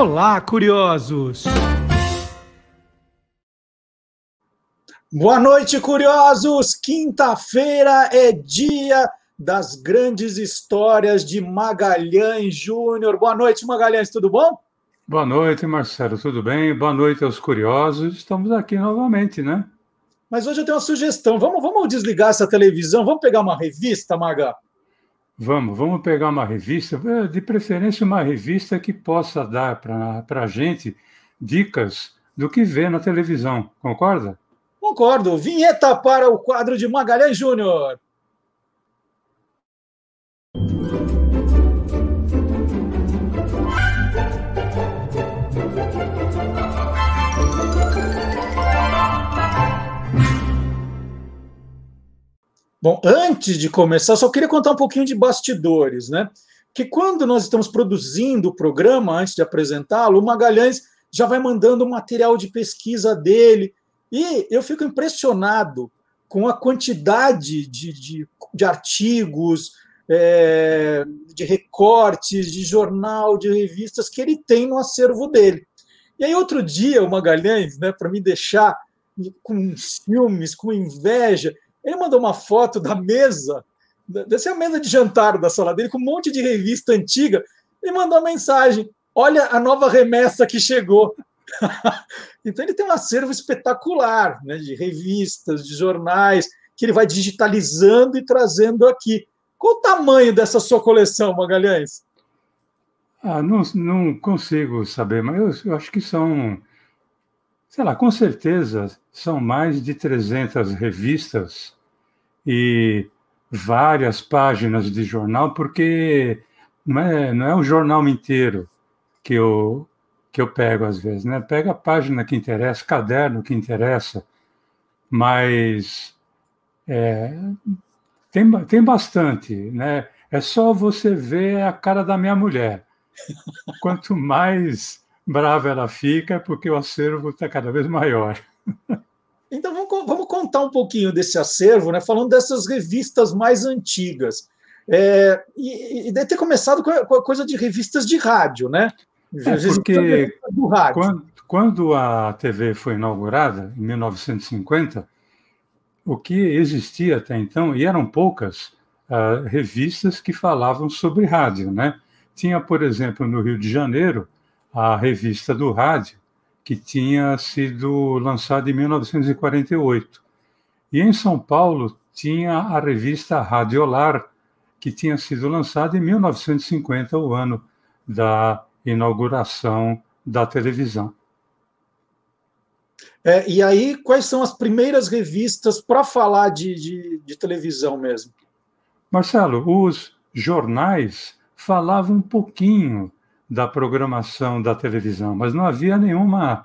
Olá, curiosos! Boa noite, curiosos! Quinta-feira é dia das grandes histórias de Magalhães Júnior. Boa noite, Magalhães, tudo bom? Boa noite, Marcelo, tudo bem? Boa noite aos curiosos. Estamos aqui novamente, né? Mas hoje eu tenho uma sugestão. Vamos, vamos desligar essa televisão, vamos pegar uma revista, Maga? Vamos, vamos pegar uma revista, eh, de preferência uma revista que possa dar para a gente dicas do que vê na televisão, concorda? Concordo. Vinheta para o quadro de Magalhães Júnior. Bom, antes de começar, só queria contar um pouquinho de bastidores, né? Que quando nós estamos produzindo o programa, antes de apresentá-lo, o Magalhães já vai mandando o material de pesquisa dele. E eu fico impressionado com a quantidade de, de, de artigos, é, de recortes, de jornal, de revistas que ele tem no acervo dele. E aí, outro dia, o Magalhães, né, para me deixar com ciúmes, com inveja, ele mandou uma foto da mesa, dessa é a mesa de jantar da sala dele, com um monte de revista antiga, e mandou uma mensagem: Olha a nova remessa que chegou. então ele tem um acervo espetacular né, de revistas, de jornais, que ele vai digitalizando e trazendo aqui. Qual o tamanho dessa sua coleção, Magalhães? Ah, não, não consigo saber, mas eu, eu acho que são sei lá, com certeza são mais de 300 revistas e várias páginas de jornal, porque não é, não é o jornal inteiro que eu, que eu pego às vezes, né? Pega a página que interessa, caderno que interessa, mas é, tem, tem bastante, né? É só você ver a cara da minha mulher. Quanto mais brava ela fica, porque o acervo está cada vez maior. Então vamos, vamos, contar um pouquinho desse acervo, né? falando dessas revistas mais antigas. É, e, e deve ter começado com a, com a, coisa de revistas de rádio, né? É, porque rádio. Quando, quando a TV foi inaugurada, em 1950, o que existia até então, e eram poucas uh, revistas que falavam sobre rádio, né? Tinha, por exemplo, no Rio de Janeiro, a revista do rádio, que tinha sido lançada em 1948. E em São Paulo tinha a revista Radiolar, que tinha sido lançada em 1950, o ano da inauguração da televisão. É, e aí, quais são as primeiras revistas para falar de, de, de televisão mesmo? Marcelo, os jornais falavam um pouquinho da programação da televisão, mas não havia nenhuma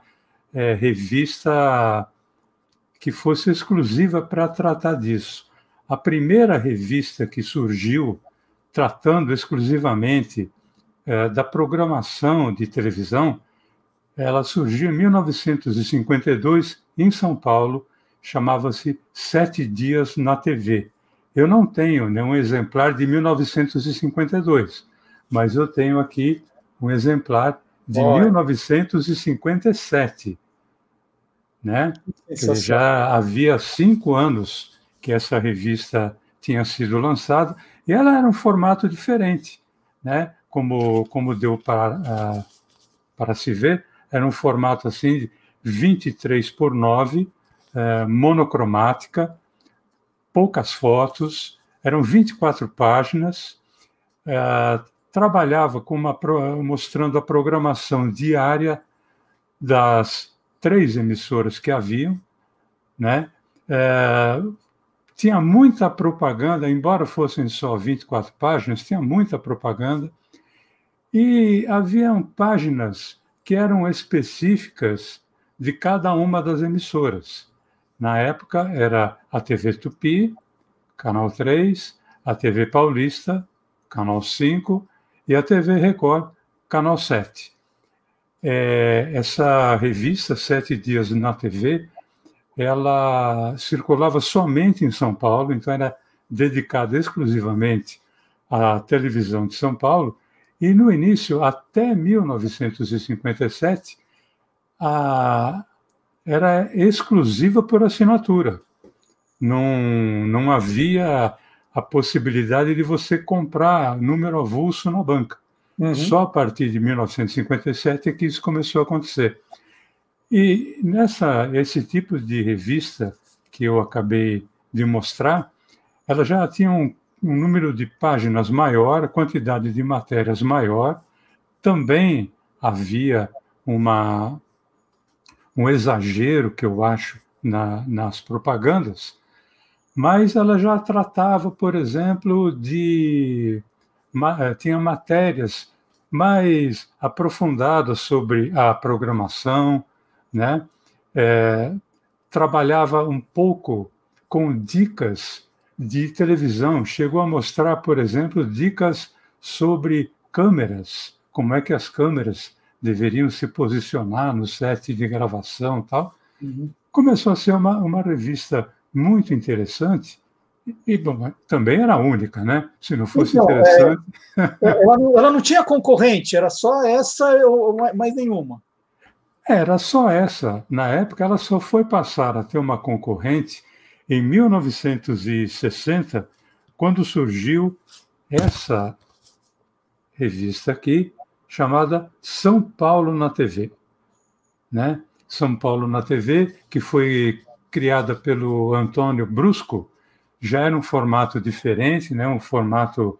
é, revista que fosse exclusiva para tratar disso. A primeira revista que surgiu tratando exclusivamente é, da programação de televisão, ela surgiu em 1952 em São Paulo, chamava-se Sete Dias na TV. Eu não tenho nenhum exemplar de 1952, mas eu tenho aqui um exemplar de Olha. 1957, né? já havia cinco anos que essa revista tinha sido lançada e ela era um formato diferente, né? Como como deu para uh, para se ver, era um formato assim de 23 por 9, uh, eh, monocromática, poucas fotos, eram 24 páginas, uh, trabalhava com uma, mostrando a programação diária das três emissoras que haviam, né? É, tinha muita propaganda, embora fossem só 24 páginas, tinha muita propaganda, e haviam páginas que eram específicas de cada uma das emissoras. Na época era a TV Tupi, Canal 3, a TV Paulista, Canal 5 e a TV Record, Canal 7. É, essa revista, Sete Dias na TV, ela circulava somente em São Paulo, então era dedicada exclusivamente à televisão de São Paulo, E no início, até 1957, a, era exclusiva por assinatura. Não, não havia a possibilidade de você comprar número avulso na banca. Uhum. Só a partir de 1957 é que isso começou a acontecer. E nessa esse tipo de revista que eu acabei de mostrar, ela já tinha um, um número de páginas maior, quantidade de matérias maior. Também havia uma um exagero que eu acho na, nas propagandas, mas ela já tratava, por exemplo, de. Eh, tinha matérias mais aprofundadas sobre a programação, né? É, trabalhava um pouco com dicas de televisão, chegou a mostrar, por exemplo, dicas sobre câmeras, como é que as câmeras deveriam se posicionar no set de gravação tal. Uhum. Começou a ser uma, uma revista muito interessante. E, bom, também era única, né? Se não fosse então, interessante. É, é, ela, não, ela, não, tinha concorrente, era só essa ou mais nenhuma. Era só essa. Na época, ela só foi passar a ter uma concorrente em 1960, quando surgiu essa revista aqui, chamada São Paulo na TV. Né? São Paulo na TV, que foi criada pelo Antônio Brusco, já era um formato diferente, né? um formato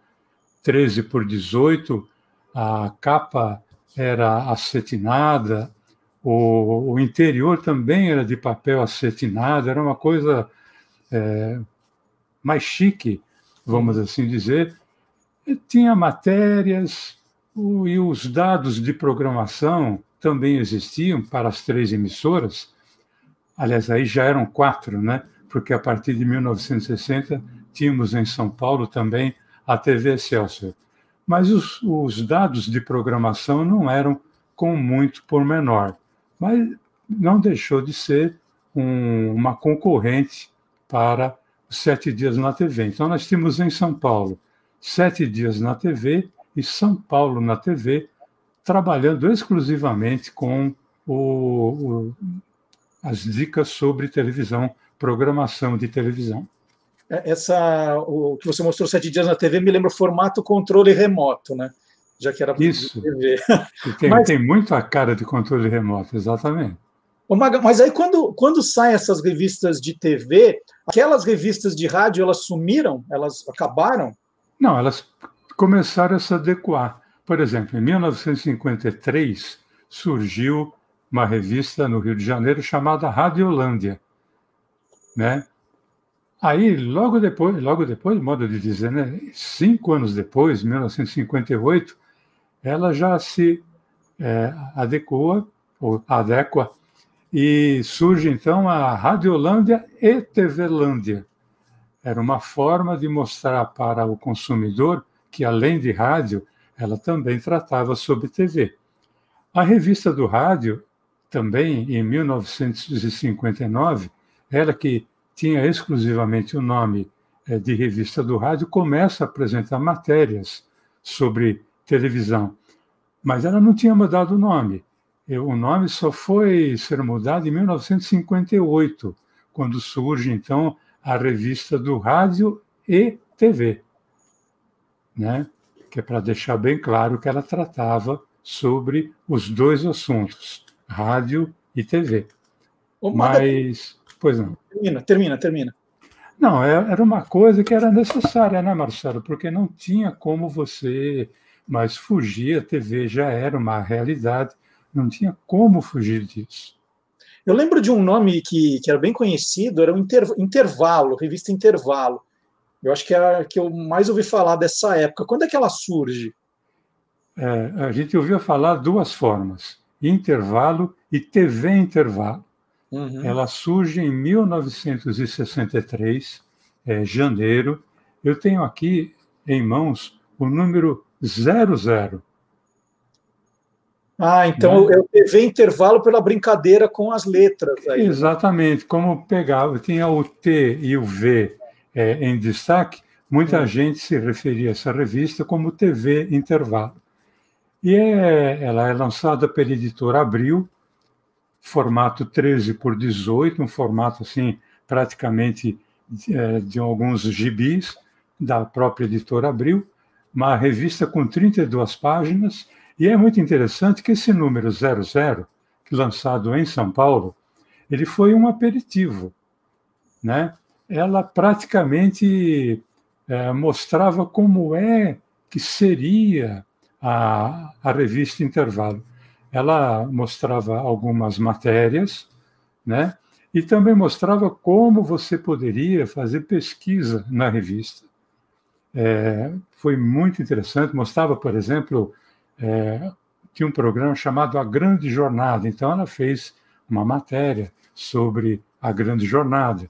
13 por 18, a capa era acetinada, o, o interior também era de papel acetinado, era uma coisa é, mais chique, vamos assim dizer. E tinha matérias o, e os dados de programação também existiam para as três emissoras, aliás, aí já eram quatro, né? Porque a partir de 1960 tínhamos em São Paulo também a TV Excelsior. Mas os, os dados de programação não eram com muito pormenor, mas não deixou de ser um, uma concorrente para Sete Dias na TV. Então, nós tínhamos em São Paulo Sete Dias na TV e São Paulo na TV, trabalhando exclusivamente com o, o, as dicas sobre televisão, programação de televisão. É, essa, o que você mostrou sete dias na TV me lembra o formato controle remoto, né? Já que era isso. TV. Tem, mas, tem muito a cara de controle remoto, exatamente. Mas aí quando, quando saem essas revistas de TV, aquelas revistas de rádio elas sumiram, elas acabaram? Não, elas começaram a se adequar. Por exemplo, em 1953 surgiu uma revista no Rio de Janeiro chamada Radiolândia, né? Aí, logo depois, logo depois, modo de dizer, né? Cinco anos depois, 1958, ela já se é, adequa, ou adequa, e surge então a Radiolândia e TVlândia. Era uma forma de mostrar para o consumidor que, além de rádio, ela também tratava sobre TV. A revista do rádio também em 1959, ela que tinha exclusivamente o nome é, de revista do rádio, começa a apresentar matérias sobre televisão. Mas ela não tinha mudado o nome. O nome só foi ser mudado em 1958, quando surge, então, a revista do rádio e TV, né? que é para deixar bem claro que ela tratava sobre os dois assuntos, rádio e TV. Mas, pois não. Termina, termina, termina. Não, é, era uma coisa que era necessária, né, Marcelo? Porque não tinha como você mais fugir, a TV já era uma realidade, não tinha como fugir disso. Eu lembro de um nome que, que era bem conhecido, era o Inter, Intervalo, revista Intervalo. Eu acho que é a que eu mais ouvi falar dessa época. Quando é que ela surge? É, a gente ouviu falar duas formas: intervalo e TV intervalo. Uhum. Ela surge em 1963, é, janeiro. Eu tenho aqui em mãos o número 00. Ah, então né? eu TV intervalo pela brincadeira com as letras. Aí. Exatamente, como pegava, tinha o T e o V é, em destaque, muita uhum. gente se referia a essa revista como TV Intervalo. E é, ela é lançada pela editora Abril, formato 13 por 18, um formato assim praticamente de, é, de alguns gibis da própria editora Abril, uma revista com 32 páginas, e é muito interessante que esse número 00, lançado em São Paulo, ele foi um aperitivo, né? Ela praticamente é, mostrava como é que seria a, a revista Intervalo. Ela mostrava algumas matérias, né? E também mostrava como você poderia fazer pesquisa na revista. É, foi muito interessante. Mostrava, por exemplo, é, tinha um programa chamado A Grande Jornada. Então, ela fez uma matéria sobre a Grande Jornada.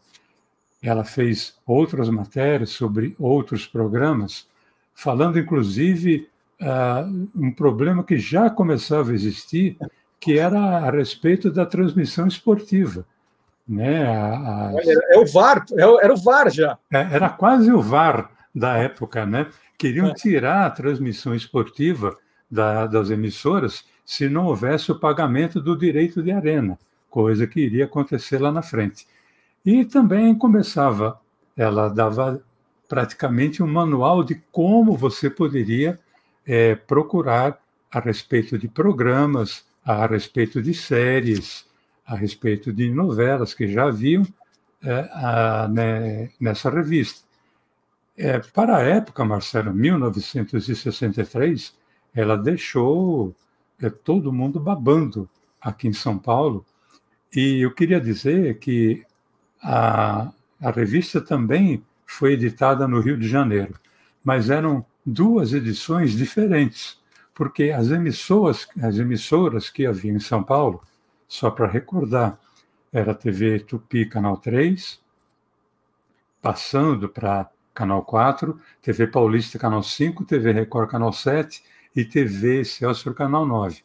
Ela fez outras matérias sobre outros programas, falando inclusive uh, um problema que já começava a existir, que era a respeito da transmissão esportiva. Né? A, a... É o VAR, é era o VAR já. É, era quase o VAR da época, né? Queriam é. tirar a transmissão esportiva da, das emissoras se não houvesse o pagamento do direito de arena, coisa que iria acontecer lá na frente. E também começava, ela dava praticamente um manual de como você poderia é, procurar a respeito de programas, a respeito de séries, a respeito de novelas que já haviam é, a, né, nessa revista. É, para a época, Marcelo, 1963, ela deixou é, todo mundo babando aqui em São Paulo. E eu queria dizer que a, a revista também foi editada no Rio de Janeiro, mas eram duas edições diferentes, porque as emissoras, as emissoras que havia em São Paulo, só para recordar, era TV Tupi Canal 3, passando para Canal 4, TV Paulista Canal 5, TV Record Canal 7 e TV Celso Canal 9.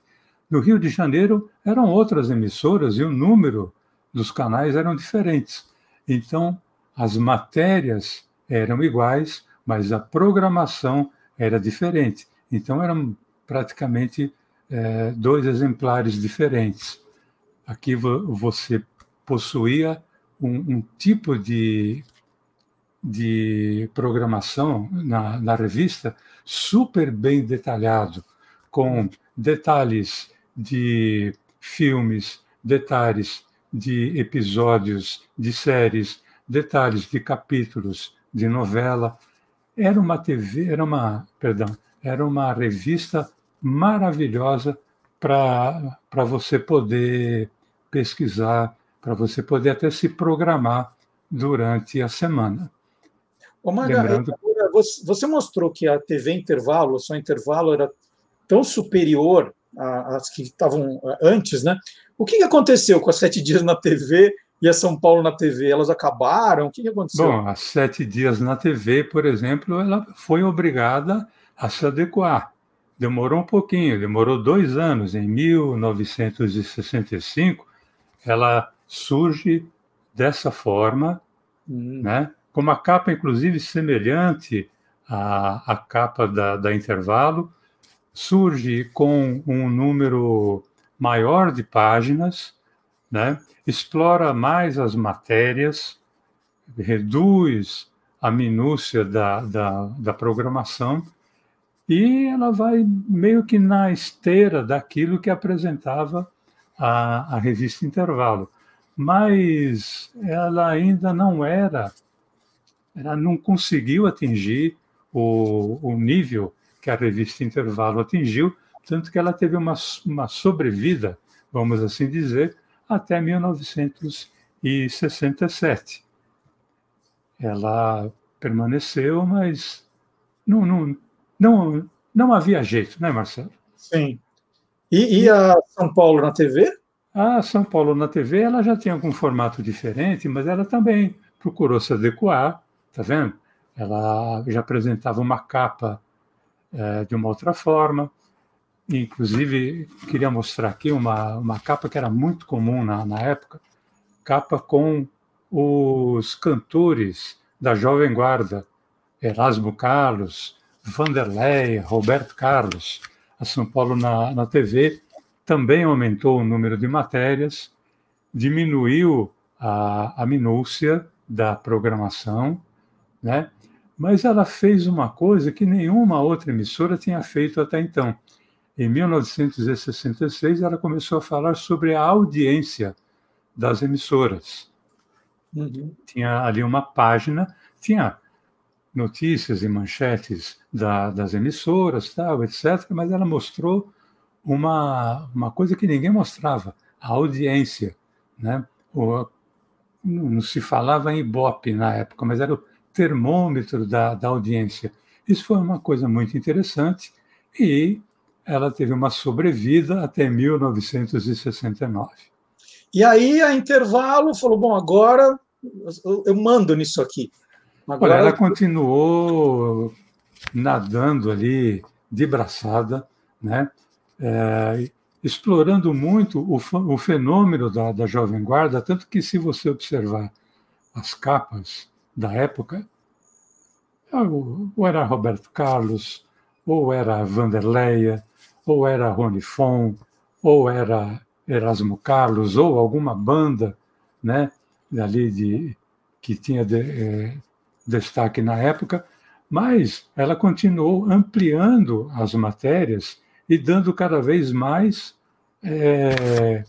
No Rio de Janeiro eram outras emissoras e o número dos canais eram diferentes. Então, as matérias eram iguais, mas a programação era diferente. Então, eram praticamente é, dois exemplares diferentes. Aqui você possuía um, um tipo de, de programação na, na revista super bem detalhado, com detalhes de filmes, detalhes de episódios de séries, detalhes de capítulos de novela. Era uma TV, era uma, perdão, era uma revista maravilhosa para você poder pesquisar, para você poder até se programar durante a semana. Ô, Maga, Lembrando... você mostrou que a TV intervalo, só intervalo, era tão superior às que estavam antes, né? O que aconteceu com as sete dias na TV e a São Paulo na TV? Elas acabaram? O que aconteceu? Bom, as sete dias na TV, por exemplo, ela foi obrigada a se adequar. Demorou um pouquinho, demorou dois anos. Em 1965, ela surge dessa forma, hum. né? com uma capa, inclusive, semelhante à, à capa da, da Intervalo, surge com um número maior de páginas, né? explora mais as matérias, reduz a minúcia da, da, da programação e ela vai meio que na esteira daquilo que apresentava a, a revista Intervalo. Mas ela ainda não era, ela não conseguiu atingir o, o nível que a revista Intervalo atingiu, tanto que ela teve uma, uma sobrevida, vamos assim dizer, até 1967. Ela permaneceu, mas não, não, não, não havia jeito, né, Marcelo? Sim. E, e a São Paulo na TV? A São Paulo na TV ela já tinha algum formato diferente, mas ela também procurou se adequar, tá vendo? Ela já apresentava uma capa é, de uma outra forma. Inclusive, queria mostrar aqui uma, uma capa que era muito comum na, na época, capa com os cantores da Jovem Guarda, Erasmo Carlos, Vanderlei, Roberto Carlos. a São Paulo na, na TV, também aumentou o número de matérias, diminuiu a, a minúcia da programação, né? mas ela fez uma coisa que nenhuma outra emissora tinha feito até então. Em 1966, ela começou a falar sobre a audiência das emissoras. Uhum. Tinha ali uma página, tinha notícias e manchetes da, das emissoras, tal, etc., mas ela mostrou uma, uma coisa que ninguém mostrava, a audiência. Né? O, não se falava em Ibope na época, mas era o termômetro da, da audiência. Isso foi uma coisa muito interessante e ela teve uma sobrevida até 1969. E aí, a intervalo, falou: bom, agora eu mando nisso aqui. Agora... Olha, ela continuou nadando ali de braçada, né? É, explorando muito o, o fenômeno da, da Jovem Guarda, tanto que, se você observar as capas da época, ou era Roberto Carlos, ou era Vanderleia, ou era Rony Fon, ou era Erasmo Carlos, ou alguma banda né, ali de, que tinha de, é, destaque na época, mas ela continuou ampliando as matérias e dando cada vez mais é,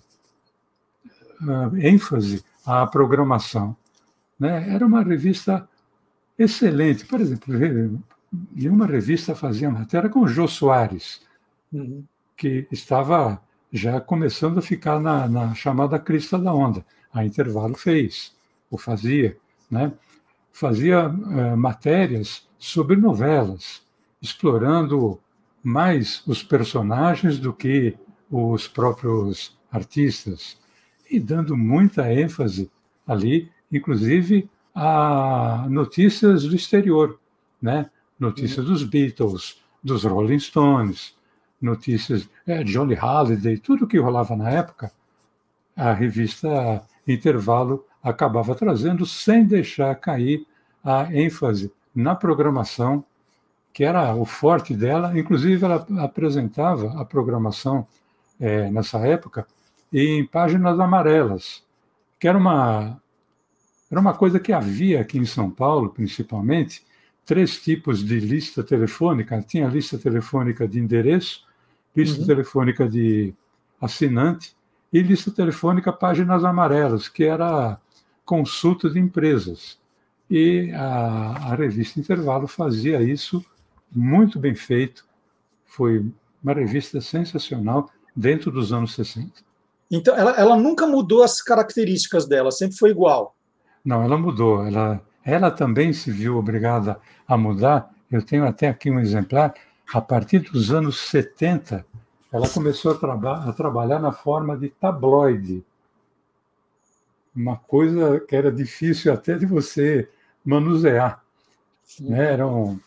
ênfase à programação. Né? Era uma revista excelente. Por exemplo, nenhuma revista fazia matéria com o Jô Soares. Que estava já começando a ficar na, na, chamada crista da onda. A Intervalo fez, ou fazia, né? fazia uh, matérias sobre novelas, explorando mais os personagens do que os próprios artistas, e dando muita ênfase ali, inclusive a notícias do exterior, né? Notícias dos Beatles, dos Rolling Stones, notícias é, Johnny Halliday, tudo que rolava na época, a revista Intervalo acabava trazendo sem deixar cair a ênfase na programação, que era o forte dela. Inclusive, ela apresentava a programação é, nessa época em páginas amarelas, que era uma era uma coisa que havia aqui em São Paulo, principalmente, três tipos de lista telefônica. Tinha lista telefônica de endereço, lista uhum. telefônica de assinante e lista telefônica páginas amarelas, que era consulta de empresas. E a, a revista Intervalo fazia isso muito bem feito. Foi uma revista sensacional dentro dos anos 60. Então, ela, ela nunca mudou as características dela, sempre foi igual. Não, ela mudou. Ela, ela também se viu obrigada a mudar. Eu tenho até aqui um exemplar. A partir dos anos 70, ela começou a, traba a trabalhar na forma de tabloide. Uma coisa que era difícil até de você manusear. Né? Era um,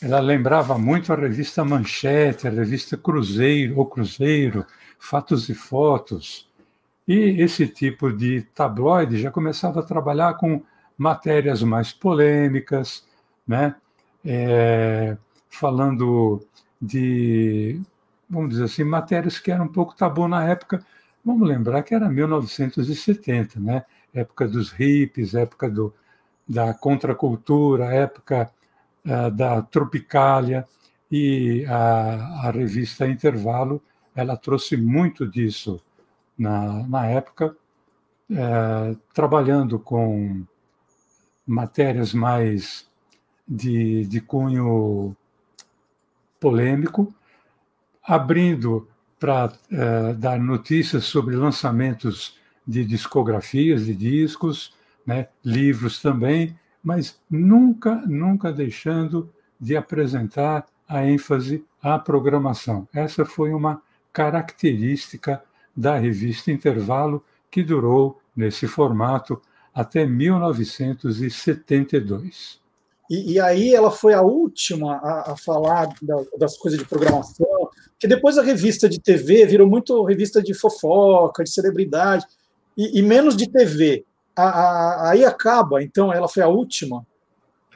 ela lembrava muito a revista Manchete, a revista Cruzeiro, ou Cruzeiro, Fatos e Fotos. E esse tipo de tabloide já começava a trabalhar com matérias mais polêmicas, né? É, falando de, vamos dizer assim, matérias que eram um pouco tabu na época. Vamos lembrar que era 1970, né? época dos hippies, época do, da contracultura, época uh, da Tropicália, e a, a revista Intervalo ela trouxe muito disso na, na época, é, trabalhando com matérias mais de, de cunho polêmico, abrindo para é, dar notícias sobre lançamentos de discografias, de discos, né, livros também, mas nunca, nunca deixando de apresentar a ênfase à programação. Essa foi uma característica da revista Intervalo, que durou nesse formato até 1972. E, e aí ela foi a última a, a falar da, das coisas de programação, que depois a revista de TV virou muito revista de fofoca, de celebridade, e, e menos de TV. A, a, aí acaba, então ela foi a última?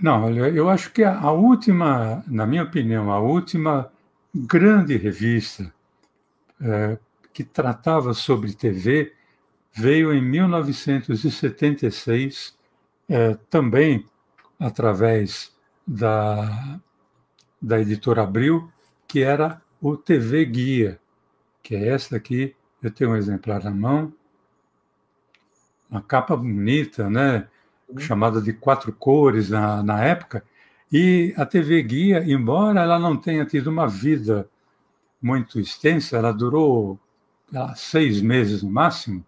Não, eu acho que a, última, na minha opinião, a última grande revista é, que tratava sobre TV veio em 1976, é, também através da, da editora Abril, que era o TV Guia, que é essa aqui. Eu tenho um exemplar na mão, uma capa bonita, né? Uhum. chamada de quatro cores na, na época. E a TV Guia, embora ela não tenha tido uma vida muito extensa, ela durou seis meses no máximo,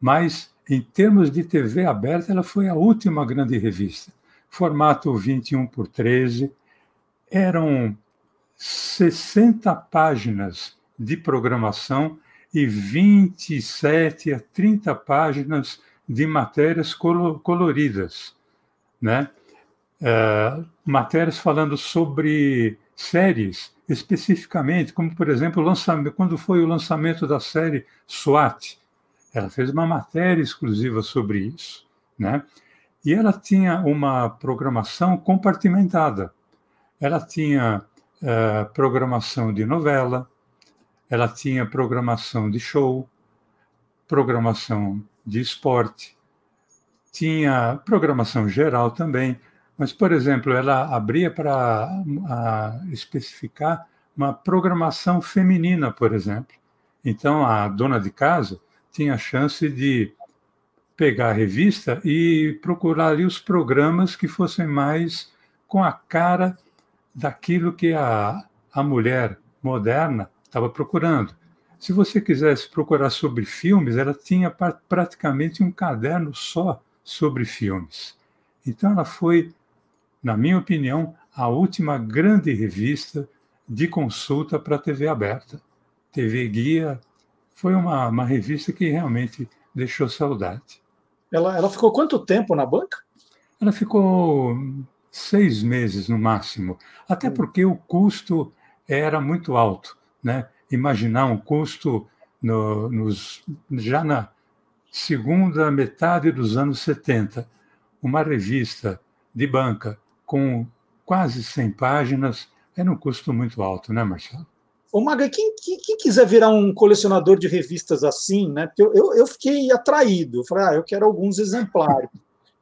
mas em termos de TV aberta, ela foi a última grande revista. Formato 21 por 13, eram 60 páginas de programação e 27 a 30 páginas de matérias coloridas, né? É, matérias falando sobre séries especificamente, como por exemplo, quando foi o lançamento da série SWAT, ela fez uma matéria exclusiva sobre isso, né? E ela tinha uma programação compartimentada. Ela tinha é, programação de novela, ela tinha programação de show, programação de esporte, tinha programação geral também, mas, por exemplo, ela abria para especificar uma programação feminina, por exemplo. Então, a dona de casa tinha a chance de pegar a revista e procurar ali os programas que fossem mais com a cara daquilo que a, a mulher moderna estava procurando. Se você quisesse procurar sobre filmes, ela tinha praticamente um caderno só sobre filmes. Então, ela foi, na minha opinião, a última grande revista de consulta para a TV aberta. TV Guia foi uma, uma revista que realmente deixou saudade. Ela, ela ficou quanto tempo na banca? Ela ficou seis meses no máximo, até hum. porque o custo era muito alto. Né? imaginar um custo no, nos, já na segunda metade dos anos 70, uma revista de banca com quase 100 páginas era um custo muito alto, né, Marcelo? Ô, Maga, quem, quem, quem, quiser virar um colecionador de revistas assim, né? Porque eu, eu, eu fiquei atraído. Eu falei, ah, eu quero alguns exemplares.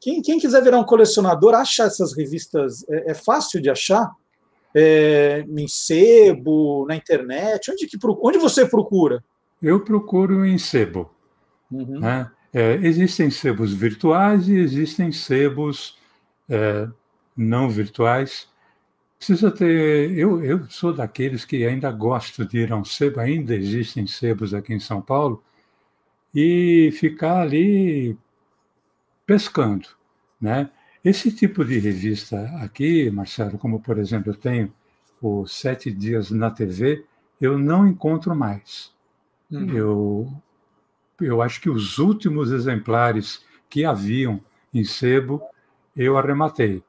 Quem, quem quiser virar um colecionador, achar essas revistas é, é fácil de achar? é, em sebo, na internet? Onde, que, onde você procura? Eu procuro em sebo. Uhum. Né? É, existem sebos virtuais e existem sebos é, não virtuais. Precisa ter. Eu, eu sou daqueles que ainda gosto de ir a um sebo, ainda existem sebos aqui em São Paulo, e ficar ali pescando. Né? Esse tipo de revista aqui, Marcelo, como por exemplo eu tenho o Sete Dias na TV, eu não encontro mais. Uhum. Eu, eu acho que os últimos exemplares que haviam em sebo, eu arrematei.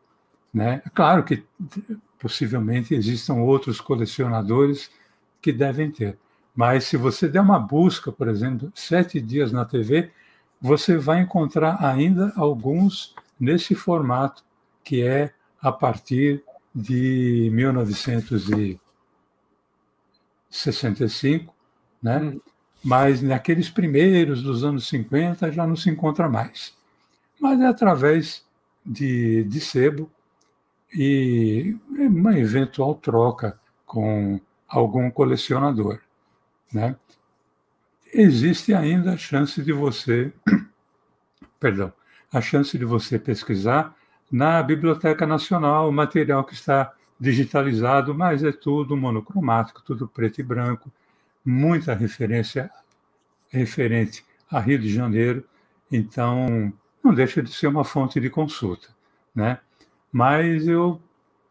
Né? Claro que possivelmente existam outros colecionadores que devem ter. Mas se você der uma busca, por exemplo, Sete Dias na TV, você vai encontrar ainda alguns nesse formato que é a partir de 1965, né? Hum. mas naqueles primeiros dos anos 50 já não se encontra mais. Mas é através de, de sebo e uma eventual troca com algum colecionador. Né? Existe ainda a chance de você, perdão, a chance de você pesquisar na Biblioteca Nacional o material que está digitalizado, mas é tudo monocromático, tudo preto e branco, muita referência referente a Rio de Janeiro, então não deixa de ser uma fonte de consulta, né? Mas eu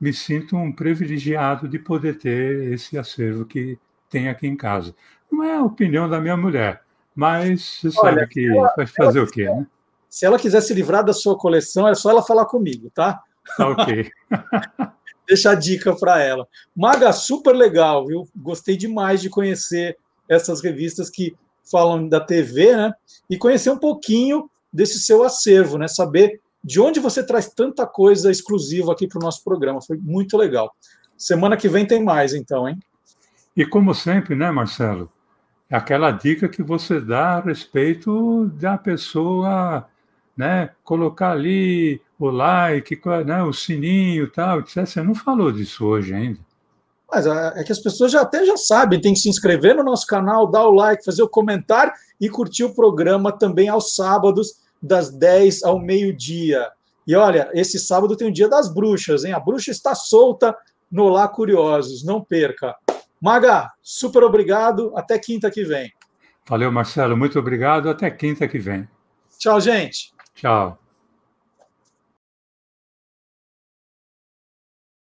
me sinto um privilegiado de poder ter esse acervo que tem aqui em casa. Não é a opinião da minha mulher, mas você Olha, sabe que vai fazer o quê, né? Se ela quiser se livrar da sua coleção, é só ela falar comigo, tá? tá ok. Deixa a dica para ela. Maga, super legal, viu? Gostei demais de conhecer essas revistas que falam da TV, né? E conhecer um pouquinho desse seu acervo, né? Saber de onde você traz tanta coisa exclusiva aqui para o nosso programa. Foi muito legal. Semana que vem tem mais, então, hein? E como sempre, né, Marcelo? Aquela dica que você dá a respeito da pessoa, né, colocar ali o like, né, o sininho e tal, etc. Você não falou disso hoje ainda. Mas é, é que as pessoas já até já sabem, tem que se inscrever no nosso canal, dar o like, fazer o comentário e curtir o programa também aos sábados, das 10 ao meio-dia. E olha, esse sábado tem o Dia das Bruxas, hein? A bruxa está solta no Lá Curiosos, não perca. Maga, super obrigado, até quinta que vem. Valeu, Marcelo, muito obrigado, até quinta que vem. Tchau, gente. Tchau.